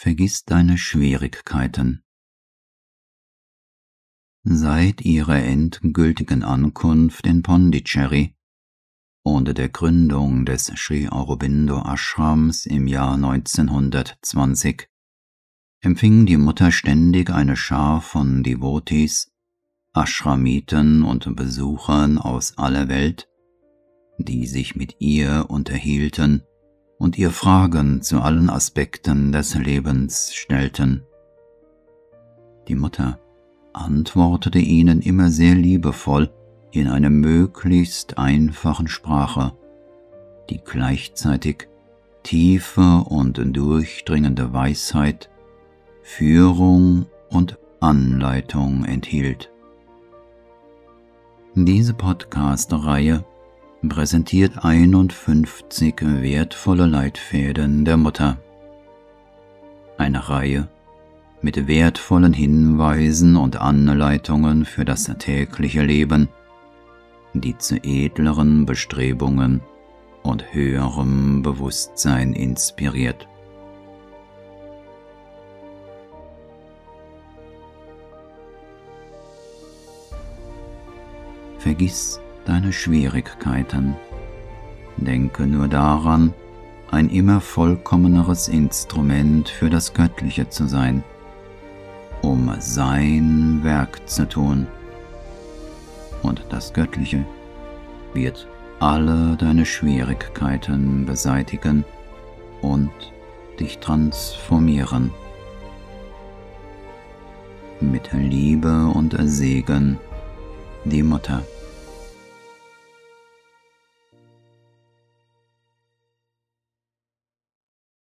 Vergiss deine Schwierigkeiten. Seit ihrer endgültigen Ankunft in Pondicherry und der Gründung des Sri Aurobindo Ashrams im Jahr 1920 empfing die Mutter ständig eine Schar von Devotis, Ashramiten und Besuchern aus aller Welt, die sich mit ihr unterhielten und ihr Fragen zu allen Aspekten des Lebens stellten. Die Mutter antwortete ihnen immer sehr liebevoll in einer möglichst einfachen Sprache, die gleichzeitig tiefe und durchdringende Weisheit, Führung und Anleitung enthielt. Diese Podcast-Reihe präsentiert 51 wertvolle Leitfäden der Mutter. Eine Reihe mit wertvollen Hinweisen und Anleitungen für das tägliche Leben, die zu edleren Bestrebungen und höherem Bewusstsein inspiriert. Vergiss deine Schwierigkeiten. Denke nur daran, ein immer vollkommeneres Instrument für das Göttliche zu sein, um sein Werk zu tun. Und das Göttliche wird alle deine Schwierigkeiten beseitigen und dich transformieren. Mit Liebe und Segen, die Mutter.